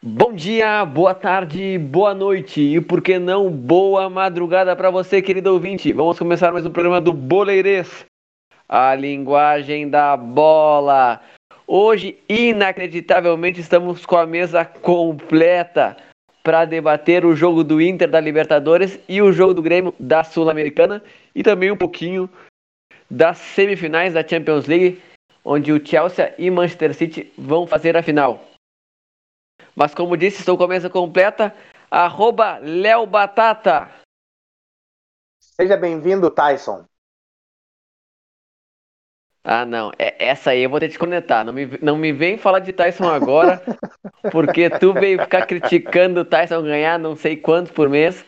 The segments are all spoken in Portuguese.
Bom dia, boa tarde, boa noite e por que não boa madrugada para você, querido ouvinte. Vamos começar mais um programa do Boleirês, a linguagem da bola. Hoje, inacreditavelmente, estamos com a mesa completa para debater o jogo do Inter da Libertadores e o jogo do Grêmio da Sul-Americana e também um pouquinho das semifinais da Champions League, onde o Chelsea e Manchester City vão fazer a final. Mas como disse, estou com a mesa completa. Arroba Léo Batata. Seja bem-vindo, Tyson. Ah, não. É, essa aí eu vou ter que conectar. Não me, não me vem falar de Tyson agora, porque tu veio ficar criticando o Tyson ganhar não sei quantos por mês.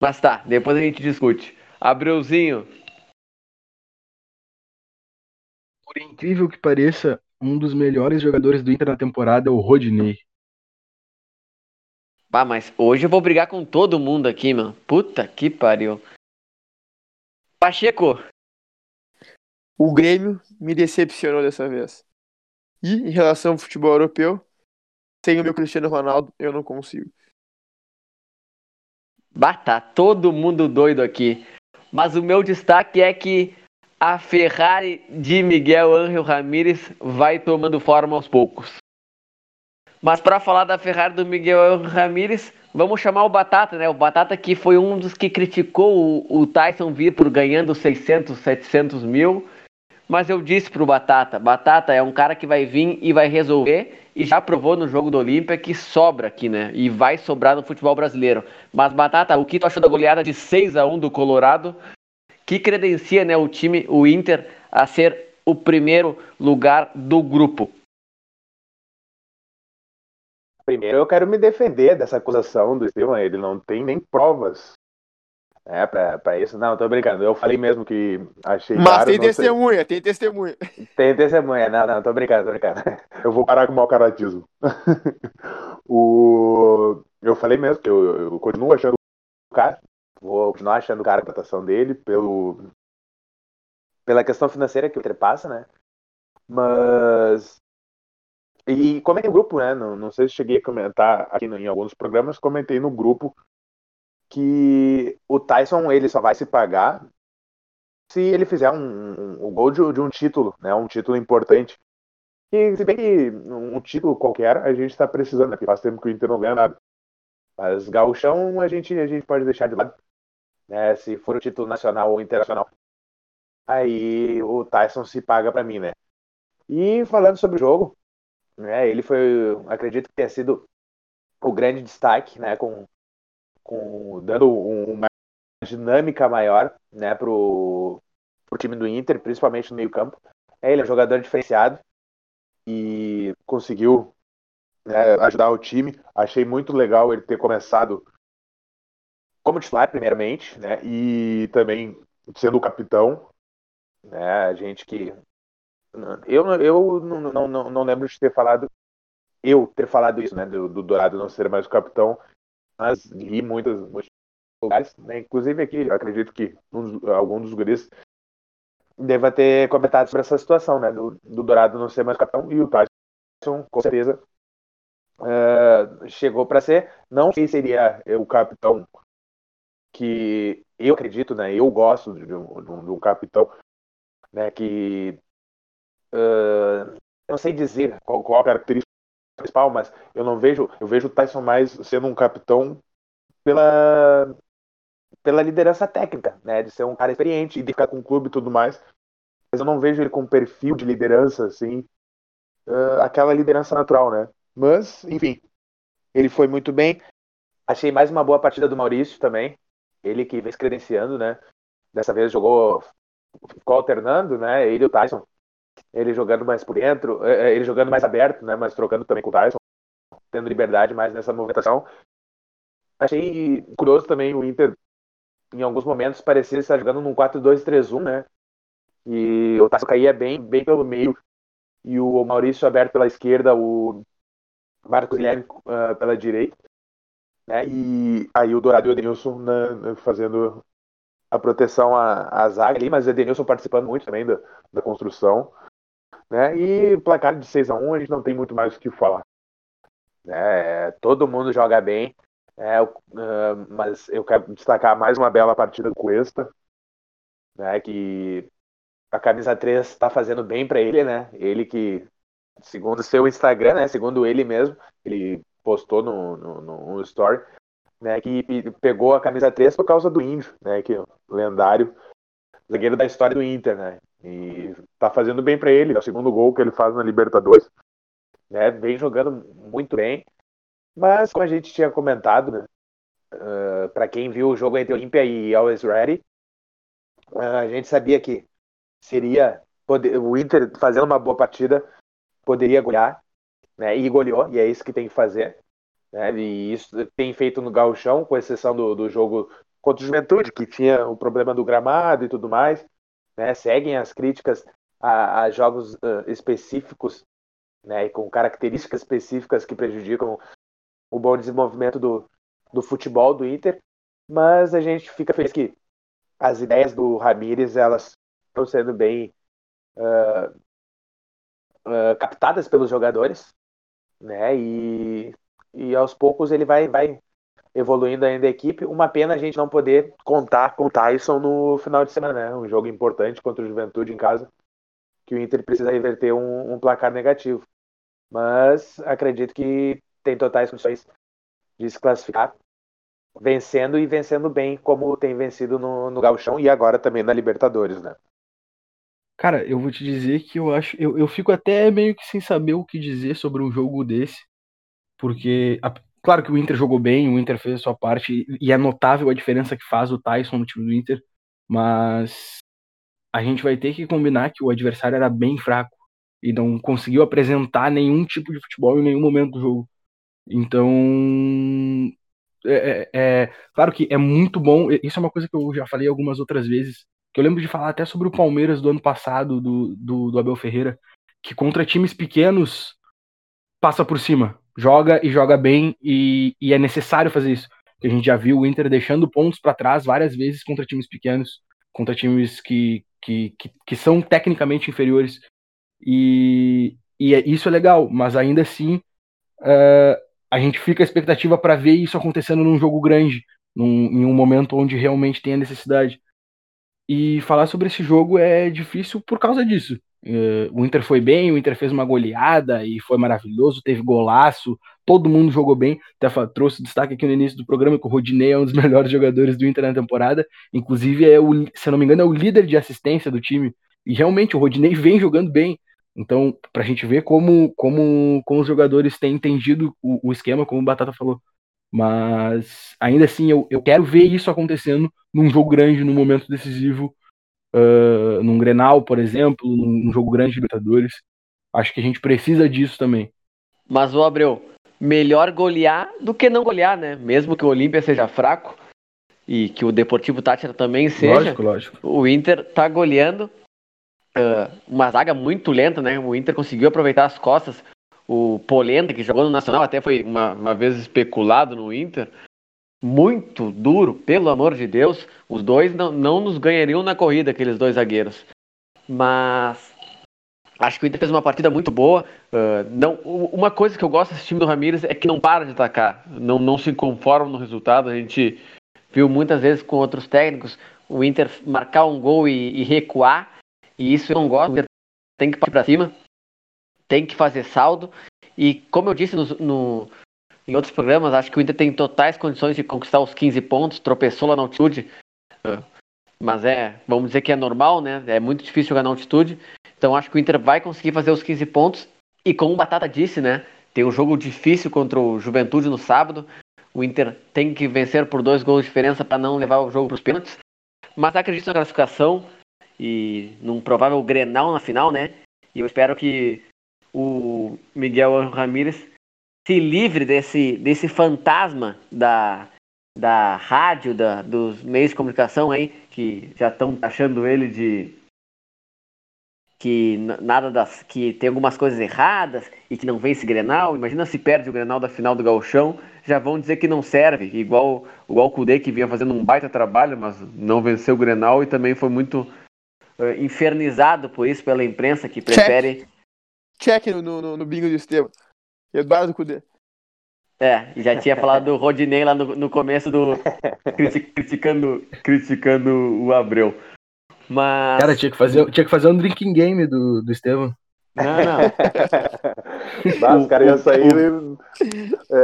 Mas tá, depois a gente discute. Abreuzinho. Por incrível que pareça, um dos melhores jogadores do Inter na temporada é o Rodinei. Bah, mas hoje eu vou brigar com todo mundo aqui, mano. Puta que pariu. Pacheco, o Grêmio me decepcionou dessa vez. E em relação ao futebol europeu, sem o meu Cristiano Ronaldo, eu não consigo. Bah, tá todo mundo doido aqui. Mas o meu destaque é que a Ferrari de Miguel Ángel Ramírez vai tomando forma aos poucos. Mas para falar da Ferrari do Miguel Ramírez, vamos chamar o Batata, né? O Batata que foi um dos que criticou o, o Tyson vir por ganhando 600, 700 mil mas eu disse pro Batata, Batata é um cara que vai vir e vai resolver e já provou no jogo do Olímpia que sobra aqui, né? E vai sobrar no futebol brasileiro. Mas Batata, o que tu achou da goleada de 6 a 1 do Colorado? Que credencia, né, o time, o Inter a ser o primeiro lugar do grupo? Primeiro eu quero me defender dessa acusação do Estevam, ele não tem nem provas é, pra, pra isso. Não, tô brincando. Eu falei mesmo que achei. Mas caro, tem testemunha, sei. tem testemunha. Tem testemunha. Não, não, tô brincando, tô brincando. Eu vou parar com o mau caratismo. o... Eu falei mesmo que eu, eu continuo achando o cara. Vou continuar achando o cara a contratação dele pelo... pela questão financeira que ultrapassa, né? Mas. E comentei no grupo, né? Não, não sei se cheguei a comentar aqui em alguns programas, comentei no grupo que o Tyson ele só vai se pagar se ele fizer um, um, um gol de, de, um título, né? Um título importante. E se bem que um título qualquer a gente está precisando, né? Porque faz tempo que o Inter não ganha nada. Mas gauchão a gente, a gente pode deixar de lado. Né? Se for o título nacional ou internacional. Aí o Tyson se paga para mim, né? E falando sobre o jogo, né? Ele foi, acredito que tenha sido o grande destaque, né? Com com, dando uma dinâmica maior né, para o time do Inter, principalmente no meio-campo. É, ele é um jogador diferenciado e conseguiu né, ajudar o time. Achei muito legal ele ter começado como titular, primeiramente, né, e também sendo o capitão. Né, a gente que. Eu, eu não, não, não, não lembro de ter falado eu ter falado isso, né, do, do Dourado não ser mais o capitão, mas li muitos, muitos lugares, né? inclusive aqui, acredito que um, algum dos guris deva ter comentado sobre essa situação, né, do, do Dourado não ser mais capitão e o Tyson, com certeza, uh, chegou para ser, não que seria o capitão que eu acredito, né, eu gosto de um, de um, de um capitão, né, que uh, não sei dizer qual, qual característica principal, mas eu não vejo, eu vejo o Tyson mais sendo um capitão pela pela liderança técnica, né, de ser um cara experiente e de ficar com o clube e tudo mais. Mas eu não vejo ele com um perfil de liderança assim, uh, aquela liderança natural, né? Mas, enfim, ele foi muito bem. Achei mais uma boa partida do Maurício também. Ele que vem se credenciando, né? Dessa vez jogou, ficou alternando, né? Ele e o Tyson ele jogando mais por dentro, é, é, ele jogando mais aberto, né, mas trocando também com o Tyson, tendo liberdade mais nessa movimentação. Achei curioso também o Inter, em alguns momentos, parecia estar jogando num 4-2-3-1, né? E o Tyson caía bem, bem pelo meio, e o Maurício aberto pela esquerda, o Marcos Guilherme uh, pela direita. Né? E aí o Dourado e o Edenilson né, fazendo a proteção à, à zaga ali, mas o Edenilson participando muito também da, da construção. Né? E placar de 6 a 1 a gente não tem muito mais o que falar. Né? Todo mundo joga bem, é, uh, mas eu quero destacar mais uma bela partida do Cuesta, né, que a camisa 3 está fazendo bem para ele, né? Ele que, segundo seu Instagram, né, segundo ele mesmo, ele postou no, no, no story, né, que pegou a camisa 3 por causa do Índio, né, que é lendário zagueiro da história do Inter, né? E tá fazendo bem para ele, é o segundo gol que ele faz na Libertadores. Né, vem jogando muito bem. Mas, como a gente tinha comentado, né, uh, para quem viu o jogo entre Olímpia e Always Ready, uh, a gente sabia que seria poder, o Inter fazendo uma boa partida poderia golear, né, e goleou, e é isso que tem que fazer. Né, e isso tem feito no gauchão, com exceção do, do jogo contra o Juventude, que tinha o problema do gramado e tudo mais. Né, seguem as críticas a, a jogos uh, específicos né, com características específicas que prejudicam o bom desenvolvimento do, do futebol do Inter, mas a gente fica feliz que as ideias do Ramires elas estão sendo bem uh, uh, captadas pelos jogadores, né? E, e aos poucos ele vai, vai evoluindo ainda a equipe. Uma pena a gente não poder contar com o Tyson no final de semana, né? Um jogo importante contra o Juventude em casa, que o Inter precisa reverter um, um placar negativo. Mas acredito que tem totais condições de se classificar, vencendo e vencendo bem, como tem vencido no, no Gauchão e agora também na Libertadores, né? Cara, eu vou te dizer que eu acho. Eu, eu fico até meio que sem saber o que dizer sobre um jogo desse. Porque, a, claro que o Inter jogou bem, o Inter fez a sua parte, e é notável a diferença que faz o Tyson no time do Inter, mas a gente vai ter que combinar que o adversário era bem fraco e não conseguiu apresentar nenhum tipo de futebol em nenhum momento do jogo. Então, é, é, é, claro que é muito bom. Isso é uma coisa que eu já falei algumas outras vezes. Que eu lembro de falar até sobre o Palmeiras do ano passado, do, do, do Abel Ferreira, que contra times pequenos passa por cima, joga e joga bem, e, e é necessário fazer isso. A gente já viu o Inter deixando pontos para trás várias vezes contra times pequenos, contra times que, que, que, que são tecnicamente inferiores. E, e é, isso é legal, mas ainda assim uh, a gente fica a expectativa para ver isso acontecendo num jogo grande, num, em um momento onde realmente tem a necessidade. E falar sobre esse jogo é difícil por causa disso. Uh, o Inter foi bem, o Inter fez uma goleada e foi maravilhoso, teve golaço, todo mundo jogou bem. Até trouxe destaque aqui no início do programa que o Rodinei é um dos melhores jogadores do Inter na temporada. Inclusive, é o, se não me engano, é o líder de assistência do time. E realmente o Rodinei vem jogando bem. Então, para a gente ver como, como, como os jogadores têm entendido o, o, esquema, como o Batata falou. Mas ainda assim, eu, eu quero ver isso acontecendo num jogo grande, num momento decisivo, uh, num Grenal, por exemplo, num, jogo grande de Libertadores. Acho que a gente precisa disso também. Mas, o Abreu, melhor golear do que não golear, né? Mesmo que o Olímpia seja fraco e que o Deportivo Tátira também seja. Lógico, lógico. O Inter tá goleando uh, uma zaga muito lenta, né? O Inter conseguiu aproveitar as costas. O Polenta, que jogou no Nacional, até foi uma, uma vez especulado no Inter. Muito duro, pelo amor de Deus. Os dois não, não nos ganhariam na corrida, aqueles dois zagueiros. Mas acho que o Inter fez uma partida muito boa. Uh, não, uma coisa que eu gosto desse time do Ramires é que não para de atacar, não, não se conforma no resultado. A gente viu muitas vezes com outros técnicos o Inter marcar um gol e, e recuar e isso eu não gosto. Tem que partir para cima, tem que fazer saldo. E como eu disse no, no, em outros programas, acho que o Inter tem totais condições de conquistar os 15 pontos. Tropeçou lá na altitude, mas é, vamos dizer que é normal, né? É muito difícil jogar na altitude. Então acho que o Inter vai conseguir fazer os 15 pontos. E como o Batata disse, né? Tem um jogo difícil contra o Juventude no sábado. O Inter tem que vencer por dois gols de diferença para não levar o jogo para os pênaltis. Mas acredito na classificação e num provável Grenal na final, né? E eu espero que o Miguel Ramírez se livre desse, desse fantasma da, da rádio, da, dos meios de comunicação aí, que já estão achando ele de que nada das que tem algumas coisas erradas e que não vence Grenal. Imagina se perde o Grenal da final do Gauchão, já vão dizer que não serve, igual igual o Cudê que vinha fazendo um baita trabalho, mas não venceu o Grenal e também foi muito uh, infernizado por isso pela imprensa que prefere check no, no, no bingo do Estevam. Eduardo Cudê. É, já tinha falado do Rodinei lá no, no começo do. criticando, criticando o Abreu. Mas. Cara, tinha que fazer, tinha que fazer um drinking game do, do Estevam. Não, não. Bah, os caras iam sair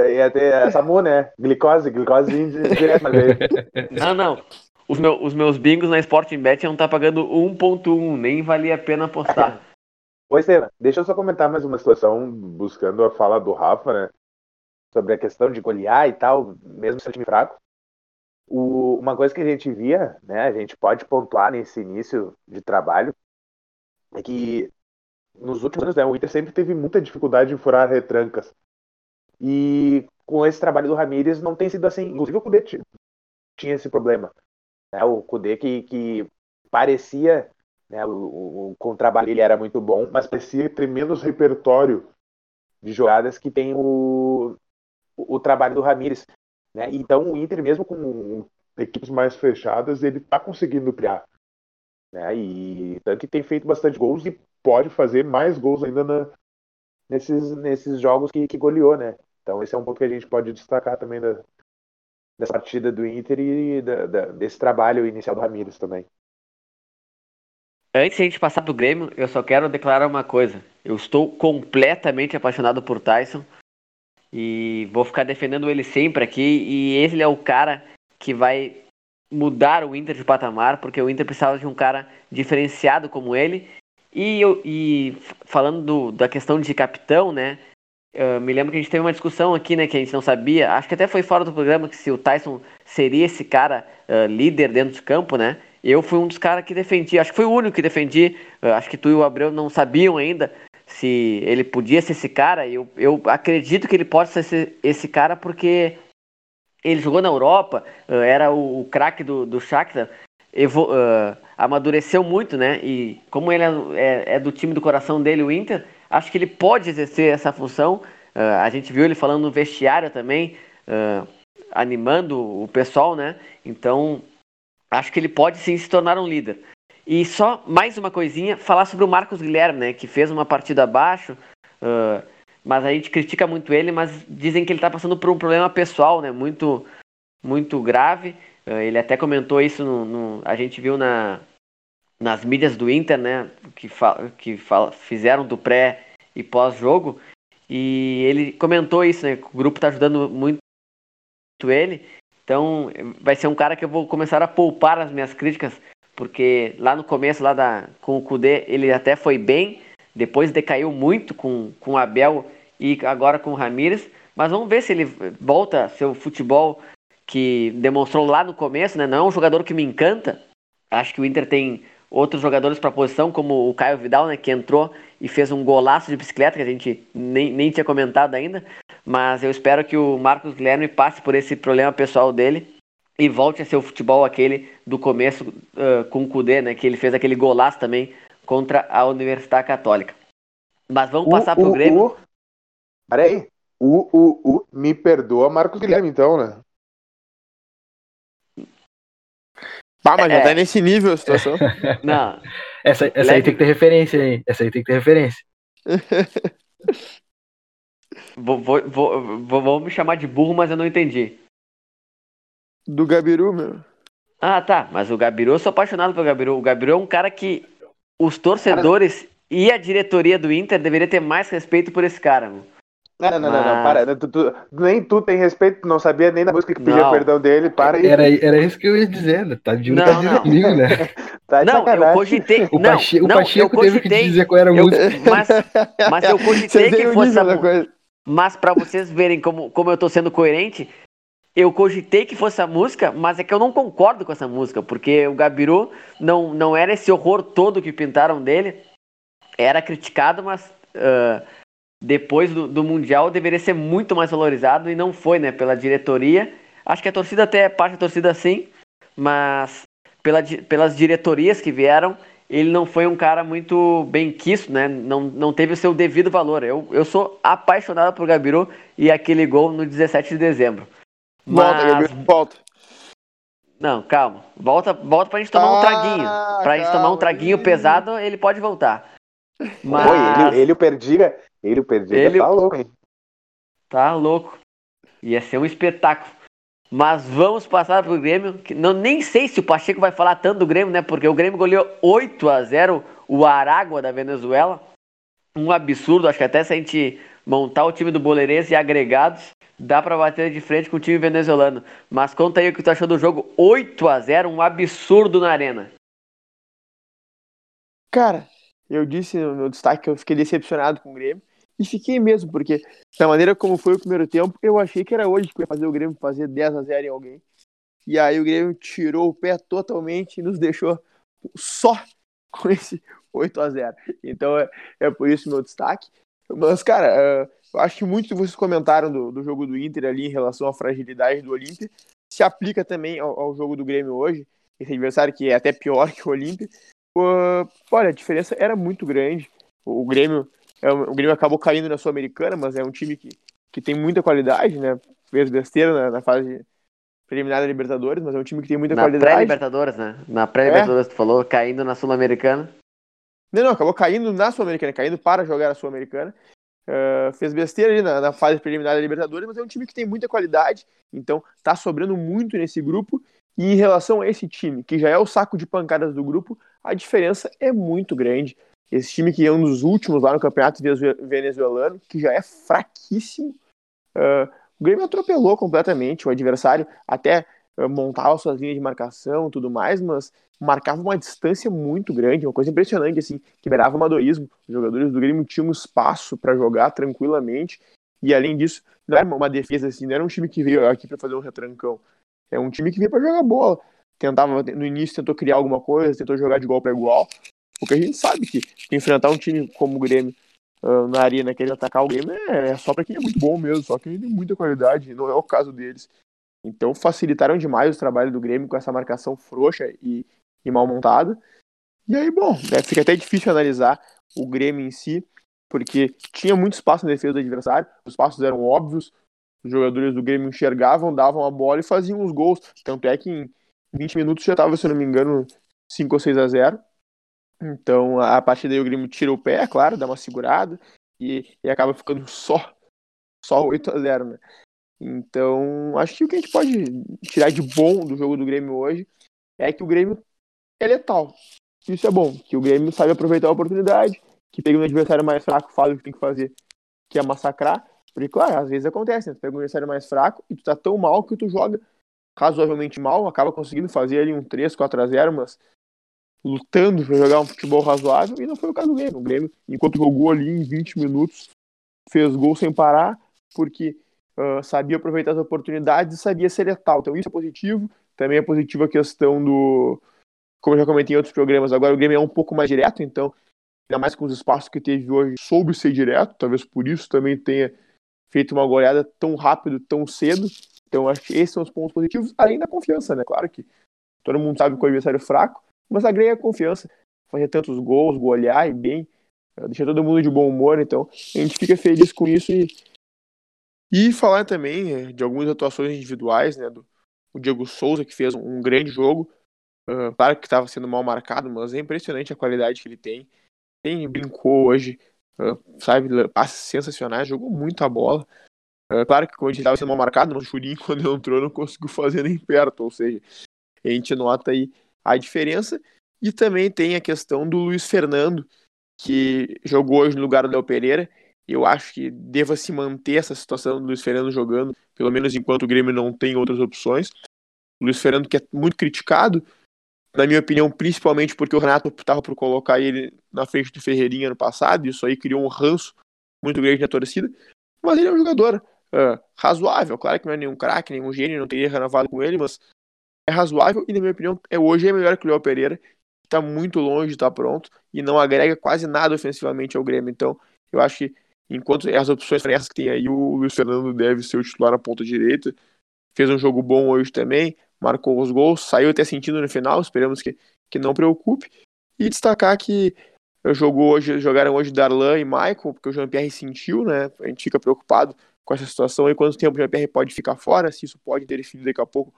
e ia ter SAMU, né? Glicose, glicose direto na veia. Não, não. Os, meu, os meus bingos na Sporting Bet iam estar pagando 1.1, nem valia a pena apostar. Oi, Senna, deixa eu só comentar mais uma situação, buscando a fala do Rafa, né? Sobre a questão de golear e tal, mesmo sendo time fraco. O, uma coisa que a gente via, né, a gente pode pontuar nesse início de trabalho, é que nos últimos anos né, o Inter sempre teve muita dificuldade em furar retrancas. E com esse trabalho do Ramires não tem sido assim. Inclusive o Cudê tinha esse problema. Né, o Cudê que, que parecia, né, o, o, o trabalho ele era muito bom, mas parecia ter menos repertório de jogadas que tem o, o, o trabalho do Ramires. Né? Então o Inter, mesmo com equipes mais fechadas, ele está conseguindo criar. Né? E tanto que tem feito bastante gols e pode fazer mais gols ainda na, nesses, nesses jogos que, que goleou, né? Então esse é um ponto que a gente pode destacar também da, dessa partida do Inter e da, da, desse trabalho inicial do Ramires também. Antes de a gente passar pro Grêmio, eu só quero declarar uma coisa. Eu estou completamente apaixonado por Tyson. E vou ficar defendendo ele sempre aqui. E ele é o cara que vai mudar o Inter de patamar, porque o Inter precisava de um cara diferenciado como ele. E, eu, e falando do, da questão de capitão, né? Eu me lembro que a gente teve uma discussão aqui, né? Que a gente não sabia. Acho que até foi fora do programa que se o Tyson seria esse cara uh, líder dentro de campo, né? Eu fui um dos caras que defendi. Acho que foi o único que defendi. Uh, acho que tu e o Abreu não sabiam ainda se ele podia ser esse cara. Eu, eu acredito que ele pode ser esse, esse cara porque ele jogou na Europa, uh, era o, o craque do, do Shakhtar, evo, uh, amadureceu muito, né? E como ele é, é, é, do time do coração dele, o Inter, acho que ele pode exercer essa função. Uh, a gente viu ele falando no vestiário também, animando o pessoal, né? Então, acho que ele pode sim se tornar um líder. E só mais uma coisinha, falar sobre o Marcos Guilherme, né? Que fez uma partida abaixo. Uh, mas a gente critica muito ele, mas dizem que ele está passando por um problema pessoal, né? Muito, muito grave. Uh, ele até comentou isso no, no, a gente viu na, nas mídias do Inter, né? Que, fa, que fa, fizeram do pré e pós-jogo. E ele comentou isso, né? O grupo está ajudando muito ele. Então, vai ser um cara que eu vou começar a poupar as minhas críticas porque lá no começo, lá da, com o Kudê, ele até foi bem, depois decaiu muito com, com o Abel e agora com o Ramires, mas vamos ver se ele volta seu futebol que demonstrou lá no começo, né? Não é um jogador que me encanta. Acho que o Inter tem outros jogadores para a posição, como o Caio Vidal, né, que entrou e fez um golaço de bicicleta, que a gente nem, nem tinha comentado ainda. Mas eu espero que o Marcos Guilherme passe por esse problema pessoal dele e volte a ser o futebol aquele do começo uh, com o Kudê, né? Que ele fez aquele golaço também contra a Universidade Católica. Mas vamos passar para pro Grêmio. Uh, Peraí. O, o, o, me perdoa Marcos Guilherme, então, né? Pá, mas é. já tá nesse nível a situação. Não. Essa, essa aí tem que ter referência aí. Essa aí tem que ter referência. vou, vou, vou, vou, vou me chamar de burro, mas eu não entendi. Do Gabiru, meu. Ah, tá. Mas o Gabiru, eu sou apaixonado pelo Gabiru. O Gabiru é um cara que os torcedores cara... e a diretoria do Inter deveriam ter mais respeito por esse cara, meu. Não, não, não, Mas... não, para. Tu, tu, nem tu tem respeito, não sabia nem da música que pedia perdão dele, para. Era, era isso que eu ia dizer, né? Tá de não, não. comigo, né? tá não, eu cogitei. O, não, Pacheco, não, o Pacheco teve que dizer qual era a música. Mas, mas eu cogitei que fosse a música. Mas pra vocês verem como, como eu tô sendo coerente, eu cogitei que fosse a música, mas é que eu não concordo com essa música, porque o Gabiru não, não era esse horror todo que pintaram dele. Era criticado, mas uh, depois do, do, Mundial deveria ser muito mais valorizado e não foi, né? Pela diretoria. Acho que a torcida até parte da torcida sim, mas pela, pelas diretorias que vieram, ele não foi um cara muito bem quisto, né? Não, não teve o seu devido valor. Eu, eu sou apaixonado por Gabiru e aquele gol no 17 de dezembro. Volta, Mas... Gabriel, volta. Não, calma. Volta, volta pra gente tomar um Ah, traguinho. Pra gente tomar um calma. traguinho pesado, ele pode voltar. Mas Pô, ele, ele o Perdiga, ele o Perdiga Ele- tá louco, hein? tá louco. Ia ser um espetáculo. Mas vamos passar pro Grêmio. Que não, nem sei se o Pacheco vai falar tanto do Grêmio, né? Porque o Grêmio goleou 8 a 0 o Aragua da Venezuela. Um absurdo. Acho que até se a gente montar o time do Boleirense e agregados, dá pra bater de frente com o time venezuelano. Mas conta aí o que tu achou do jogo 8 a 0 um absurdo na arena. Cara, eu disse no meu destaque que eu fiquei decepcionado com o Grêmio. E fiquei mesmo, porque da maneira como foi o primeiro tempo, eu achei que era hoje que ia fazer o Grêmio fazer 10 a 0 em alguém. E aí o Grêmio tirou o pé totalmente e nos deixou só com esse 8 a 0 Então é, é por isso meu destaque. Mas, cara, é, eu acho que muito que vocês comentaram do, do jogo do Inter ali em relação à fragilidade do Olímpia se aplica também ao, ao jogo do Grêmio hoje. Esse adversário que é até pior que o Olímpia. Olha, a diferença era muito grande. O, Grêmio o Grêmio acabou caindo na Sul-Americana, mas é um time que, que tem muita qualidade, né? Fez besteira na, na fase preliminar da Libertadores, mas é um time que tem muita Na qualidade. pré-Libertadores, né? Na pré-Libertadores, tu falou, caindo na Sul-Americana. Não, não, acabou caindo na Sul-Americana, caindo para jogar a Sul-Americana. Uh, fez besteira ali na, na fase preliminar da Libertadores, mas é um time que tem muita qualidade, então tá sobrando muito nesse grupo. E em relação a esse time, que já é o saco de pancadas do grupo, a diferença é muito grande. Esse time que é um dos últimos lá no campeonato venezu- venezuelano, que já é fraquíssimo. Uh, o Grêmio atropelou completamente o adversário, até uh, montava suas linhas de marcação e tudo mais, mas marcava uma distância muito grande, uma coisa impressionante, assim, que beirava amadorismo. Os jogadores do Grêmio tinham espaço para jogar tranquilamente, e além disso, não era uma defesa assim, não era um time que veio aqui para fazer um retrancão. É um time que veio para jogar bola. Tentava, no início, tentou criar alguma coisa, tentou jogar de igual para igual, porque a gente sabe que enfrentar um time como o Grêmio ah, na arena, querer atacar o Grêmio é, é só para quem é muito bom mesmo, só quem tem muita qualidade, não é o caso deles. Então facilitaram demais o trabalho do Grêmio com essa marcação frouxa e, e mal montada. E aí, bom, né, fica até difícil analisar o Grêmio em si, porque tinha muito espaço na defesa do adversário, os passos eram óbvios, os jogadores do Grêmio enxergavam, davam a bola e faziam os gols. Tanto é que em 20 minutos já estava, se não me engano, 5 ou 6 a 0. Então, a partir daí o Grêmio tira o pé, claro, dá uma segurada e, e acaba ficando só só 8 a 0, né? Então, acho que o que a gente pode tirar de bom do jogo do Grêmio hoje é que o Grêmio é letal. Isso é bom, que o Grêmio sabe aproveitar a oportunidade, que pega um adversário mais fraco, faz o que tem que fazer, que é massacrar. Porque, claro, às vezes acontece, né? Tu pega um adversário mais fraco e tu tá tão mal que tu joga razoavelmente mal, acaba conseguindo fazer ali um 3, 4 a 0, mas lutando para jogar um futebol razoável, e não foi o caso do Grêmio. O Grêmio, enquanto jogou ali em 20 minutos, fez gol sem parar, porque uh, sabia aproveitar as oportunidades e sabia ser letal. Então isso é positivo. Também é positivo a questão do, como eu já comentei em outros programas, agora o Grêmio é um pouco mais direto, então, ainda mais com os espaços que teve hoje, soube ser direto, talvez por isso também tenha feito uma goleada tão rápido, tão cedo. Então, acho que esses são os pontos positivos, além da confiança, né? Claro que todo mundo sabe que o adversário é fraco, mas agrega confiança. Fazer tantos gols, golear e bem, deixar todo mundo de bom humor, então a gente fica feliz com isso e, e falar também de algumas atuações individuais, né? Do o Diego Souza, que fez um grande jogo, uh, claro que estava sendo mal marcado, mas é impressionante a qualidade que ele tem. Tem brincou hoje, uh, sabe, passes sensacionais, jogou muito a bola. Uh, claro que quando ele estava sendo mal marcado, no Churinho, quando ele entrou, não conseguiu fazer nem perto, ou seja, a gente nota aí a diferença. E também tem a questão do Luiz Fernando, que jogou hoje no lugar do Léo Pereira. Eu acho que deva se manter essa situação do Luiz Fernando jogando, pelo menos enquanto o Grêmio não tem outras opções. O Luiz Fernando que é muito criticado, na minha opinião, principalmente porque o Renato optava por colocar ele na frente do Ferreirinha no passado, isso aí criou um ranço muito grande na torcida. Mas ele é um jogador uh, razoável, claro que não é nenhum craque, nenhum gênio, não teria renovado com ele, mas é razoável e, na minha opinião, é, hoje é melhor que o Léo Pereira, que está muito longe de estar pronto e não agrega quase nada ofensivamente ao Grêmio. Então, eu acho que enquanto as opções são essas que tem aí, o Luiz Fernando deve ser o titular na ponta direita. Fez um jogo bom hoje também, marcou os gols, saiu até sentindo no final, esperamos que, que não preocupe. E destacar que jogou hoje, jogaram hoje Darlan e Michael, porque o Jean-Pierre sentiu, né? A gente fica preocupado com essa situação e quanto tempo o Jean-Pierre pode ficar fora, se isso pode interferir daqui a pouco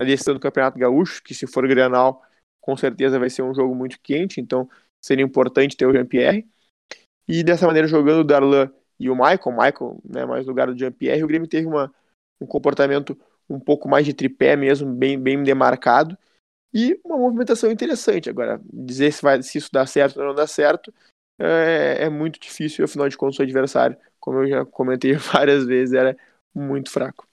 na decisão do Campeonato Gaúcho, que se for Granal, com certeza vai ser um jogo muito quente, então seria importante ter o Jean-Pierre. E dessa maneira, jogando o Darlan e o Michael, Michael, né, mais lugar do Jean-Pierre, o Grêmio teve uma, um comportamento um pouco mais de tripé mesmo, bem, bem demarcado, e uma movimentação interessante. Agora, dizer se, vai, se isso dá certo ou não dá certo é, é muito difícil, afinal de contas, o adversário, como eu já comentei várias vezes, era muito fraco.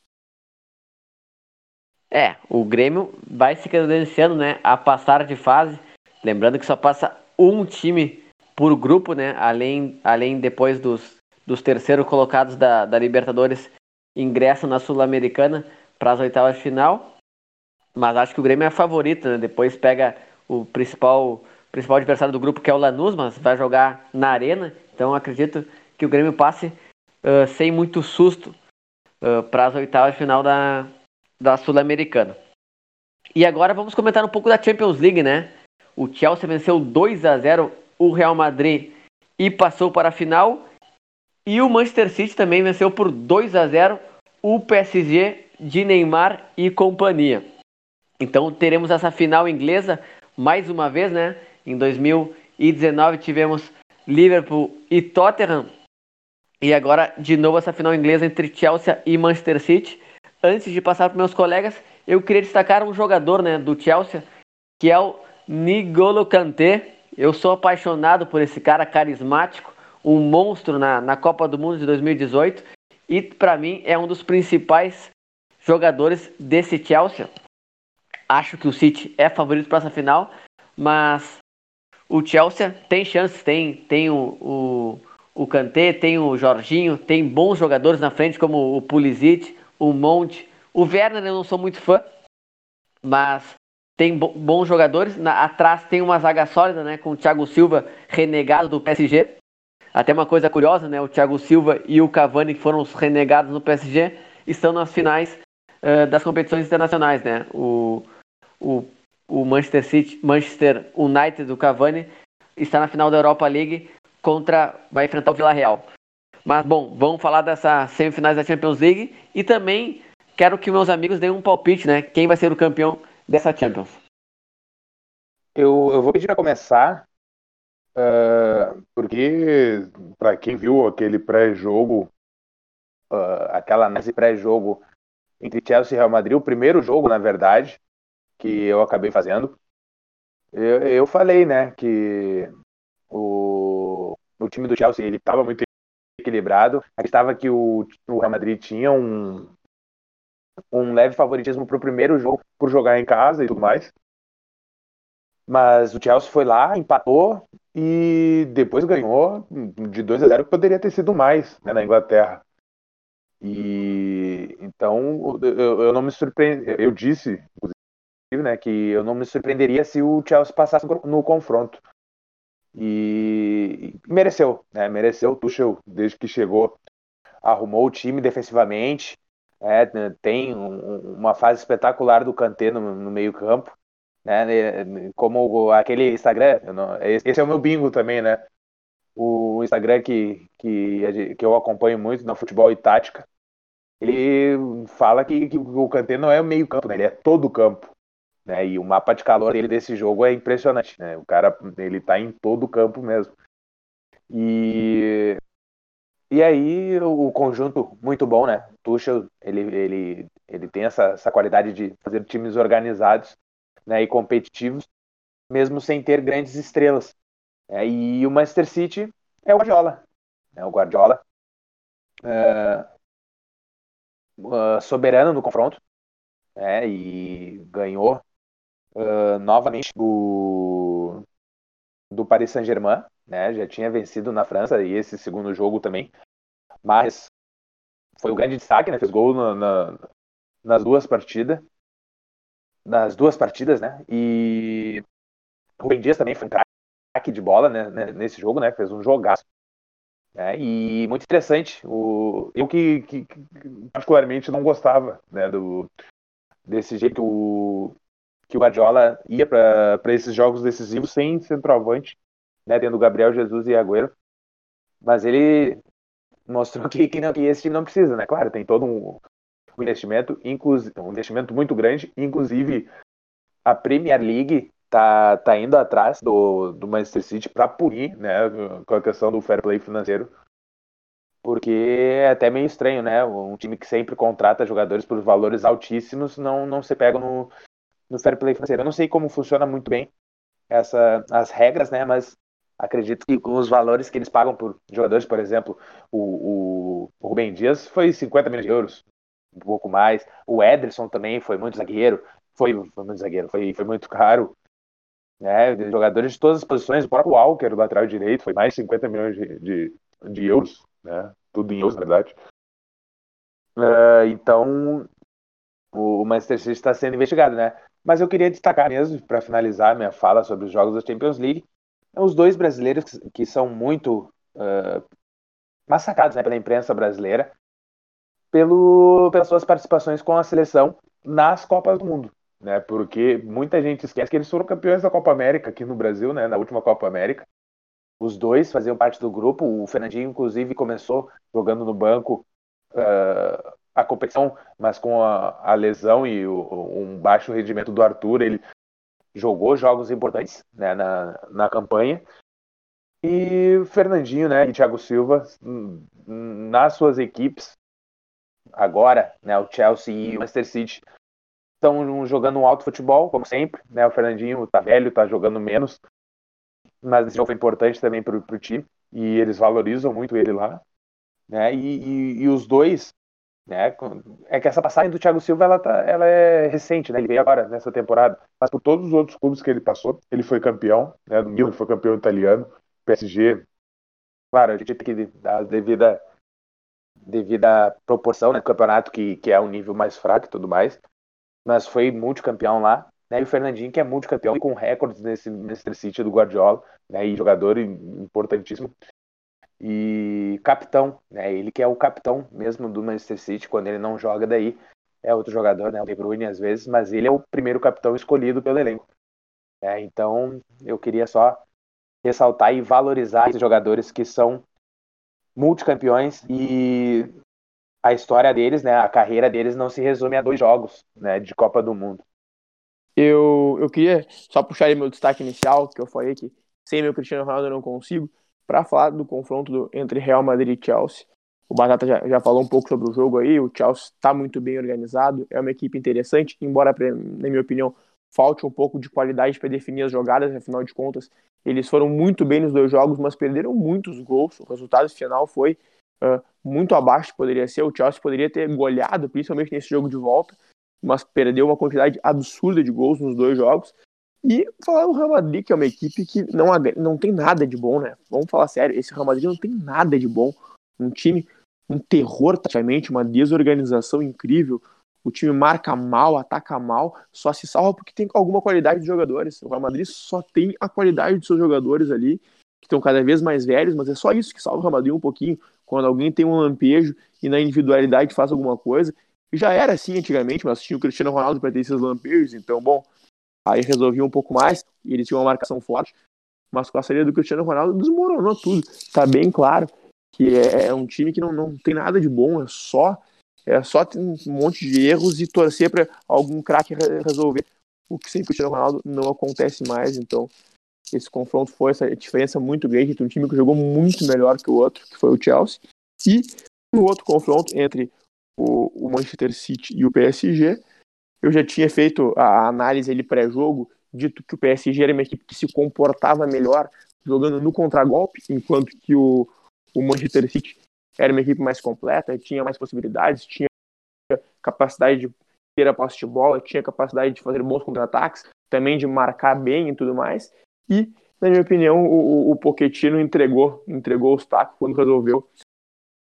É, o Grêmio vai se credenciando né, a passar de fase. Lembrando que só passa um time por grupo, né? Além, além depois dos, dos terceiros colocados da, da Libertadores ingressam na Sul-Americana para as oitavas de final. Mas acho que o Grêmio é a favorita, né? Depois pega o principal, principal adversário do grupo, que é o Lanús, mas vai jogar na arena. Então acredito que o Grêmio passe uh, sem muito susto uh, para as oitavas de final da, da Sul-Americana. E agora vamos comentar um pouco da Champions League, né? O Chelsea venceu 2 a 0 o Real Madrid e passou para a final. E o Manchester City também venceu por 2 a 0 o PSG de Neymar e companhia. Então teremos essa final inglesa mais uma vez, né? Em 2019 tivemos Liverpool e Tottenham. E agora de novo essa final inglesa entre Chelsea e Manchester City. Antes de passar para meus colegas, eu queria destacar um jogador, né, do Chelsea, que é o Nigolo Kanté. Eu sou apaixonado por esse cara carismático, um monstro na, na Copa do Mundo de 2018 e para mim é um dos principais jogadores desse Chelsea. Acho que o City é favorito para essa final, mas o Chelsea tem chances, tem, tem o, o, o Kanté, tem o Jorginho, tem bons jogadores na frente como o Pulisic, o Monte, o Werner eu não sou muito fã, mas tem bons jogadores. Na, atrás tem uma zaga sólida, né? Com o Thiago Silva renegado do PSG. Até uma coisa curiosa, né? O Thiago Silva e o Cavani, que foram os renegados no PSG, estão nas finais uh, das competições internacionais, né? O, o, o Manchester City, Manchester United do Cavani está na final da Europa League contra vai enfrentar o Villarreal. Mas bom, vamos falar dessas semifinais da Champions League e também quero que meus amigos deem um palpite, né? Quem vai ser o campeão dessa Champions? Eu, eu vou pedir para começar, uh, porque para quem viu aquele pré-jogo, uh, aquela análise pré-jogo entre Chelsea e Real Madrid, o primeiro jogo, na verdade, que eu acabei fazendo, eu, eu falei, né, que o, o time do Chelsea ele estava muito equilibrado. Acreditava que o, o Real Madrid tinha um, um leve favoritismo para o primeiro jogo por jogar em casa e tudo mais. Mas o Chelsea foi lá, empatou e depois ganhou de 2 a 0 que poderia ter sido mais né, na Inglaterra. E então eu, eu não me surpreendo. Eu disse, inclusive, né, que eu não me surpreenderia se o Chelsea passasse no confronto. E, mereceu, né? Mereceu o Tuchel desde que chegou, arrumou o time defensivamente, é, tem um, uma fase espetacular do Kanté no, no meio campo, né? Como aquele Instagram, não, esse é o meu bingo também, né? O Instagram que, que, que eu acompanho muito no futebol e tática, ele fala que, que o Kanté não é o meio campo, né? Ele é todo o campo. Né? E o mapa de calor dele desse jogo é impressionante. Né? O cara ele tá em todo o campo mesmo. E e aí o conjunto muito bom, né? Tuchel, ele, ele, ele tem essa, essa qualidade de fazer times organizados né, e competitivos, mesmo sem ter grandes estrelas. É, e o Manchester City é o Guardiola. Né? O Guardiola uh, uh, soberano no confronto é, e ganhou uh, novamente do, do Paris Saint-Germain né? Já tinha vencido na França e esse segundo jogo também. Mas foi o grande destaque, né? Fez gol na, na, nas duas partidas. Nas duas partidas, né? E o Rubem Dias também foi um craque de bola né, né, nesse jogo, né? Fez um jogaço. É, e muito interessante. O, eu que, que, que, particularmente não gostava né, do, desse jeito que o Guardiola ia para esses jogos decisivos sem centroavante, né, tendo Gabriel Jesus e Agüero. Mas ele mostrou que, que, não, que esse time não precisa, né? Claro, tem todo um, um investimento, inclusive, um investimento muito grande, inclusive a Premier League tá, tá indo atrás do, do Manchester City para punir, né, com a questão do fair play financeiro. Porque é até meio estranho, né? Um time que sempre contrata jogadores por valores altíssimos não, não se pega no, no fair play financeiro. Eu não sei como funciona muito bem essa, as regras, né? Mas acredito que com os valores que eles pagam por jogadores, por exemplo, o, o, o Rubem Dias foi 50 milhões de euros, um pouco mais. O Ederson também foi muito zagueiro, foi, foi muito zagueiro, foi, foi muito caro. Né, jogadores de todas as posições, o próprio Walker, do lateral direito, foi mais de 50 milhões de, de, de euros, né? Tudo em euros, na verdade. Uh, então, o Manchester City está sendo investigado, né? Mas eu queria destacar mesmo, para finalizar minha fala sobre os jogos da Champions League, os dois brasileiros que, são muito uh, massacrados né, pela imprensa brasileira pelo, pelas suas participações com a seleção nas Copas do Mundo né? Porque muita gente esquece que eles foram campeões da Copa América aqui no Brasil, né? Na última Copa América. Os dois faziam parte do grupo. O Fernandinho, inclusive, começou jogando no banco a competição, mas com a, a lesão e o, um baixo rendimento do Arthur, ele jogou jogos importantes né, na, na campanha. E Fernandinho né, e Thiago Silva, nas suas equipes, agora, né, o Chelsea e o Manchester City estão jogando um alto futebol, como sempre. Né? O Fernandinho tá velho, tá jogando menos. Mas esse jogo foi importante também para o time. E eles valorizam muito ele lá. Né? E, e, e, os dois. Né? É que essa passagem do Thiago Silva ela, tá, ela é recente, né? ele veio agora nessa temporada. Mas por todos os outros clubes que ele passou, ele foi campeão. Né? No Milan, foi campeão italiano. PSG. Claro, a gente tem que dar devida, devida proporção né, do campeonato, que, que é um nível mais fraco e tudo mais mas foi multicampeão lá. Né? E o Fernandinho, que é multicampeão e com recordes nesse Manchester City do Guardiola, né? e jogador importantíssimo. E capitão, né? ele que é o capitão mesmo do Manchester City, quando ele não joga daí, é outro jogador, né? o De Bruyne às vezes, mas ele é o primeiro capitão escolhido pelo elenco. É, então, eu queria só ressaltar e valorizar esses jogadores que são multicampeões e a história deles, né, a carreira deles não se resume a dois jogos, né, de Copa do Mundo. Eu, eu queria só puxar aí meu destaque inicial, que eu falei que sem meu Cristiano Ronaldo eu não consigo, para falar do confronto do, entre Real Madrid e Chelsea. O Batata já, já falou um pouco sobre o jogo aí, o Chelsea está muito bem organizado, é uma equipe interessante, embora, na minha opinião, falte um pouco de qualidade para definir as jogadas, afinal de contas, eles foram muito bem nos dois jogos, mas perderam muitos gols. O resultado final foi uh, muito abaixo poderia ser. O Chelsea poderia ter goleado, principalmente nesse jogo de volta, mas perdeu uma quantidade absurda de gols nos dois jogos. E falar o Real Madrid, que é uma equipe que não, não tem nada de bom, né? Vamos falar sério, esse Real Madrid não tem nada de bom. Um time, um terror praticamente, uma desorganização incrível. O time marca mal, ataca mal, só se salva porque tem alguma qualidade de jogadores. O Real Madrid só tem a qualidade de seus jogadores ali, que estão cada vez mais velhos, mas é só isso que salva o Real Madrid um pouquinho quando alguém tem um lampejo e na individualidade faz alguma coisa. E já era assim antigamente, mas tinha o Cristiano Ronaldo para ter esses lampejos, então, bom, aí resolvia um pouco mais, e ele tinha uma marcação forte, mas com a saída do Cristiano Ronaldo desmoronou tudo. Tá bem claro que é, é um time que não, não tem nada de bom, é só é só ter um monte de erros e torcer para algum craque resolver. O que sem Cristiano Ronaldo não acontece mais, então esse confronto foi essa diferença muito grande entre um time que jogou muito melhor que o outro, que foi o Chelsea, e no outro confronto entre o Manchester City e o PSG, eu já tinha feito a análise ali pré-jogo, dito que o PSG era uma equipe que se comportava melhor jogando no contragolpe, enquanto que o, o Manchester City era uma equipe mais completa, tinha mais possibilidades, tinha capacidade de ter a posse de bola, tinha capacidade de fazer bons contra-ataques, também de marcar bem e tudo mais. E, na minha opinião, o, o Pochettino entregou, entregou os tacos quando resolveu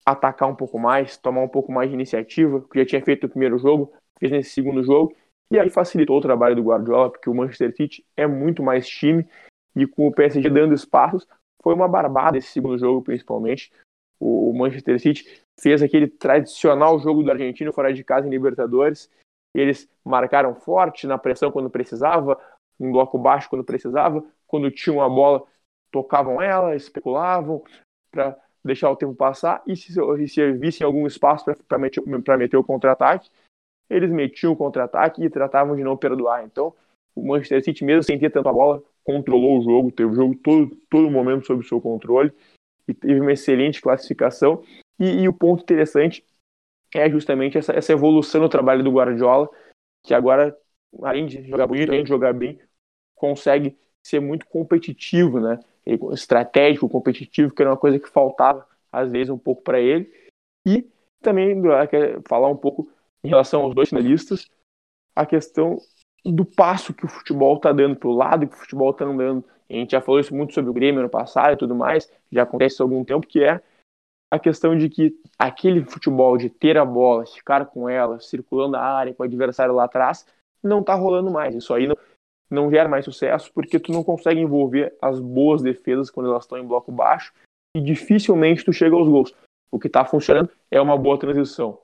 atacar um pouco mais, tomar um pouco mais de iniciativa, que já tinha feito no primeiro jogo, fez nesse segundo jogo, e aí facilitou o trabalho do Guardiola, porque o Manchester City é muito mais time, e com o PSG dando espaços, foi uma barbada esse segundo jogo, principalmente. O Manchester City fez aquele tradicional jogo do argentino fora de casa em Libertadores, Eles marcaram forte na pressão quando precisava, em bloco baixo quando precisava, quando tinham a bola, tocavam ela, especulavam para deixar o tempo passar, e se, se vissem algum espaço para meter, meter o contra-ataque, eles metiam o contra-ataque e tratavam de não perdoar. Então, o Manchester City, mesmo sem ter tanta bola, controlou o jogo, teve o jogo todo, todo momento sob o seu controle e teve uma excelente classificação. E, e o ponto interessante é justamente essa, essa evolução no trabalho do Guardiola, que agora, além de jogar bonito, além de jogar bem, consegue ser muito competitivo, né? Estratégico, competitivo, que era uma coisa que faltava às vezes um pouco para ele. E também falar um pouco em relação aos dois finalistas, a questão do passo que o futebol está dando, para o lado que o futebol está dando. A gente já falou isso muito sobre o Grêmio no passado e tudo mais, já acontece há algum tempo, que é a questão de que aquele futebol de ter a bola, ficar com ela, circulando a área com o adversário lá atrás, não está rolando mais. Isso aí não, não gera mais sucesso porque tu não consegue envolver as boas defesas quando elas estão em bloco baixo e dificilmente tu chega aos gols. O que está funcionando é uma boa transição.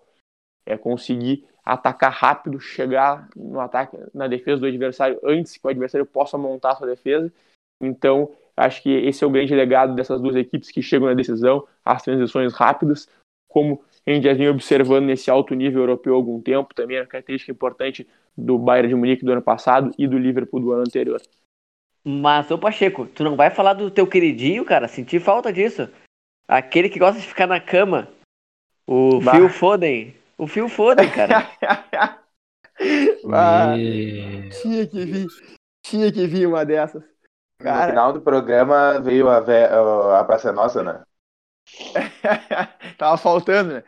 É conseguir atacar rápido, chegar no ataque, na defesa do adversário antes que o adversário possa montar sua defesa. Então, acho que esse é o grande legado dessas duas equipes que chegam na decisão, as transições rápidas, como a gente já vinha observando nesse alto nível europeu há algum tempo, também é uma característica importante do Bayern de Munique do ano passado e do Liverpool do ano anterior. Mas, ô Pacheco, tu não vai falar do teu queridinho, cara? Senti falta disso. Aquele que gosta de ficar na cama. O bah. Phil Foden. O Phil Foden, cara. ah, tinha que vir. Tinha que vir uma dessas. Cara... No final do programa veio a, ve... a Praça Nossa, né? Tava faltando, né?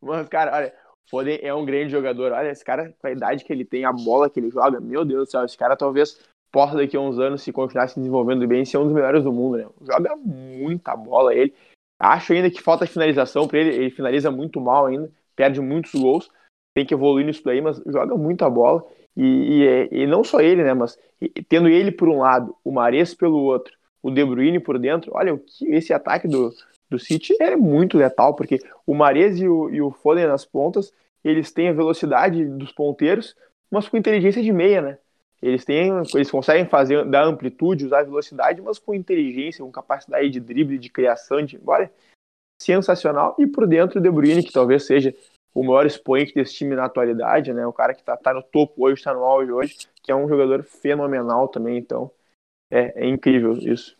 Mas, cara, olha, Foden é um grande jogador. Olha, esse cara, com a idade que ele tem, a bola que ele joga, meu Deus do céu, esse cara talvez possa daqui a uns anos, se continuar se desenvolvendo bem, ser um dos melhores do mundo, né? Joga muita bola ele. Acho ainda que falta finalização para ele, ele finaliza muito mal ainda perde muitos gols, tem que evoluir nisso daí, mas joga muita bola. E, e, é, e não só ele, né? Mas tendo ele por um lado, o Mares pelo outro, o De Bruyne por dentro, olha, o que esse ataque do, do City é muito letal, porque o Mares e o, e o Foden nas pontas, eles têm a velocidade dos ponteiros, mas com inteligência de meia, né? Eles têm, eles conseguem fazer dar amplitude, usar velocidade, mas com inteligência, com capacidade de drible, de criação, de, olha, sensacional. E por dentro o De Bruyne, que talvez seja o maior expoente desse time na atualidade, né? O cara que está tá no topo hoje, está no auge hoje, que é um jogador fenomenal também. Então, é, é incrível isso.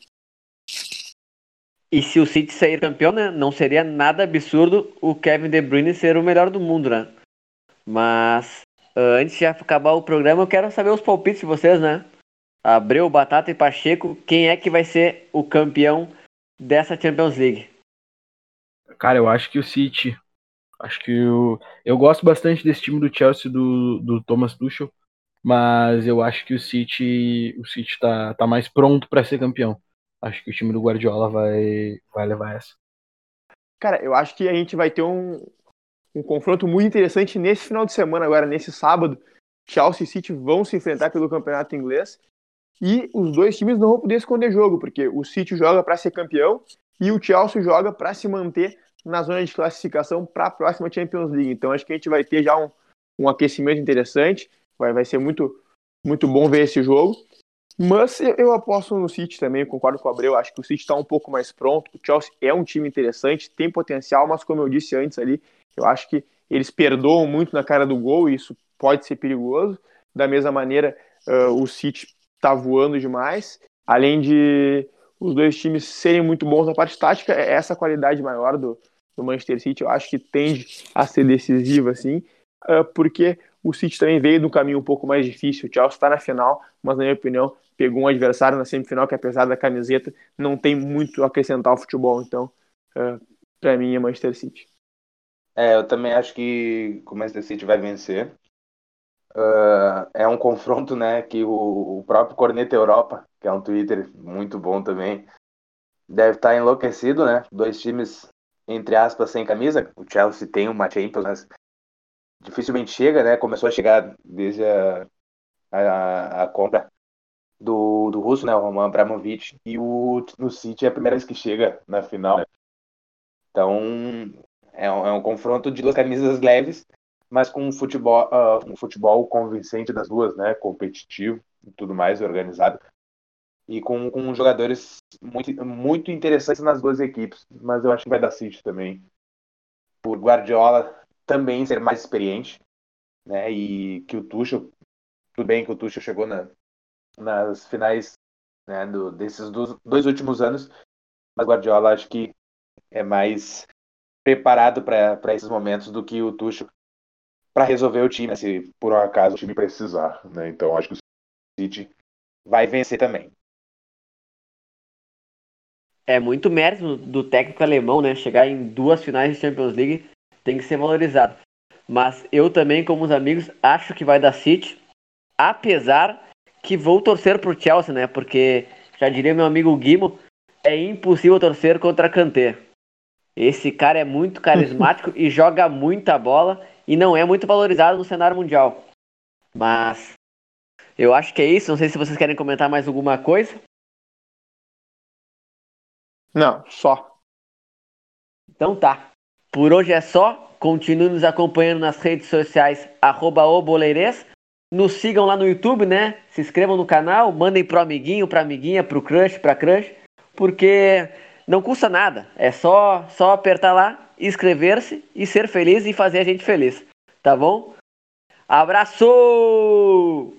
E se o City sair campeão, né, não seria nada absurdo o Kevin De Bruyne ser o melhor do mundo, né? Mas uh, antes de acabar o programa, eu quero saber os palpites de vocês, né? Abreu, Batata e Pacheco, quem é que vai ser o campeão dessa Champions League? Cara, eu acho que o City. Acho que eu, eu gosto bastante desse time do Chelsea do, do Thomas Tuchel, mas eu acho que o City o City tá, tá mais pronto para ser campeão. Acho que o time do Guardiola vai vai levar essa. Cara, eu acho que a gente vai ter um, um confronto muito interessante nesse final de semana agora, nesse sábado. Chelsea e City vão se enfrentar pelo campeonato inglês e os dois times não vão poder esconder jogo, porque o City joga para ser campeão e o Chelsea joga para se manter na zona de classificação para a próxima Champions League. Então acho que a gente vai ter já um, um aquecimento interessante, vai, vai ser muito, muito bom ver esse jogo. Mas eu aposto no City também, concordo com o Abreu, acho que o City está um pouco mais pronto, o Chelsea é um time interessante, tem potencial, mas como eu disse antes ali, eu acho que eles perdoam muito na cara do gol e isso pode ser perigoso. Da mesma maneira, uh, o City está voando demais, além de os dois times serem muito bons na parte tática, é essa qualidade maior do, do Manchester City, eu acho que tende a ser decisiva, assim, ah, porque o City também veio de um caminho um pouco mais difícil. O Chelsea está na final, mas na minha opinião pegou um adversário na semifinal que apesar da camiseta não tem muito a acrescentar ao futebol. Então, ah, para mim é Manchester City. É, eu também acho que o Manchester City vai vencer. Uh, é um confronto, né, que o, o, próprio Corneta Europa, que é um Twitter muito bom também, deve estar enlouquecido, né? Dois times, entre aspas, sem camisa. O Chelsea tem uma Champions, mas dificilmente chega, né? Começou a chegar desde a, a, a compra do, do russo, né, o Roman Abramovich, e o, no City é a primeira vez que chega na final. Né? Então, é um, é um confronto de duas camisas leves, mas com um futebol, uh, um futebol convincente das duas, né? Competitivo e tudo mais, organizado. E com, com jogadores muito, muito interessantes nas duas equipes. Mas eu acho que vai dar City também. Por Guardiola também ser mais experiente, né? E que o Tuchel, tudo bem que o Tuchel chegou na, nas finais né, do, desses dois, dois últimos anos, mas Guardiola acho que é mais preparado para esses momentos do que o Tuchel para resolver o time, se por um acaso o time precisar. Né? Então acho que o City vai vencer também. É muito mérito do técnico alemão, né? Chegar em duas finais de Champions League tem que ser valorizado. Mas eu também, como os amigos, acho que vai dar City, apesar que vou torcer pro Chelsea, né? Porque já diria meu amigo Guimo, é impossível torcer contra Kanté. Esse cara é muito carismático e joga muita bola e não é muito valorizado no cenário mundial. Mas eu acho que é isso. Não sei se vocês querem comentar mais alguma coisa. Não, só. Então tá. Por hoje é só. Continue nos acompanhando nas redes sociais, arroba Nos sigam lá no YouTube, né? Se inscrevam no canal, mandem pro amiguinho, pra amiguinha, pro crush, pra crush. Porque não custa nada. É só, só apertar lá, inscrever-se e ser feliz e fazer a gente feliz. Tá bom? Abraço!